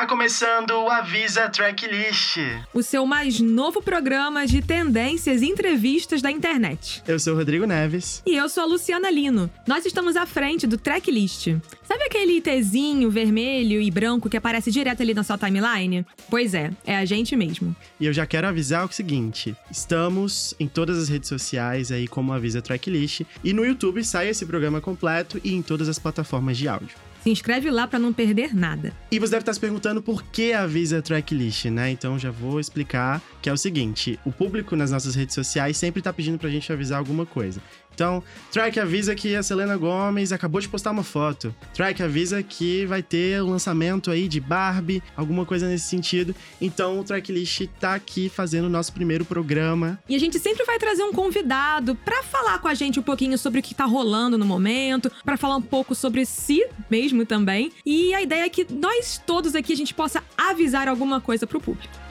Está começando o Avisa Tracklist. O seu mais novo programa de tendências e entrevistas da internet. Eu sou o Rodrigo Neves. E eu sou a Luciana Lino. Nós estamos à frente do Tracklist. Sabe aquele Tzinho vermelho e branco que aparece direto ali na sua timeline? Pois é, é a gente mesmo. E eu já quero avisar o seguinte: estamos em todas as redes sociais aí como Avisa Tracklist. E no YouTube sai esse programa completo e em todas as plataformas de áudio. Se inscreve lá para não perder nada. E você deve estar se perguntando por que avisa tracklist, né? Então já vou explicar que é o seguinte: o público nas nossas redes sociais sempre tá pedindo pra gente avisar alguma coisa. Então, Track avisa que a Selena Gomes acabou de postar uma foto. Track avisa que vai ter o um lançamento aí de Barbie, alguma coisa nesse sentido. Então, o Tracklist tá aqui fazendo o nosso primeiro programa. E a gente sempre vai trazer um convidado para falar com a gente um pouquinho sobre o que tá rolando no momento, para falar um pouco sobre si mesmo também. E a ideia é que nós todos aqui a gente possa avisar alguma coisa pro público.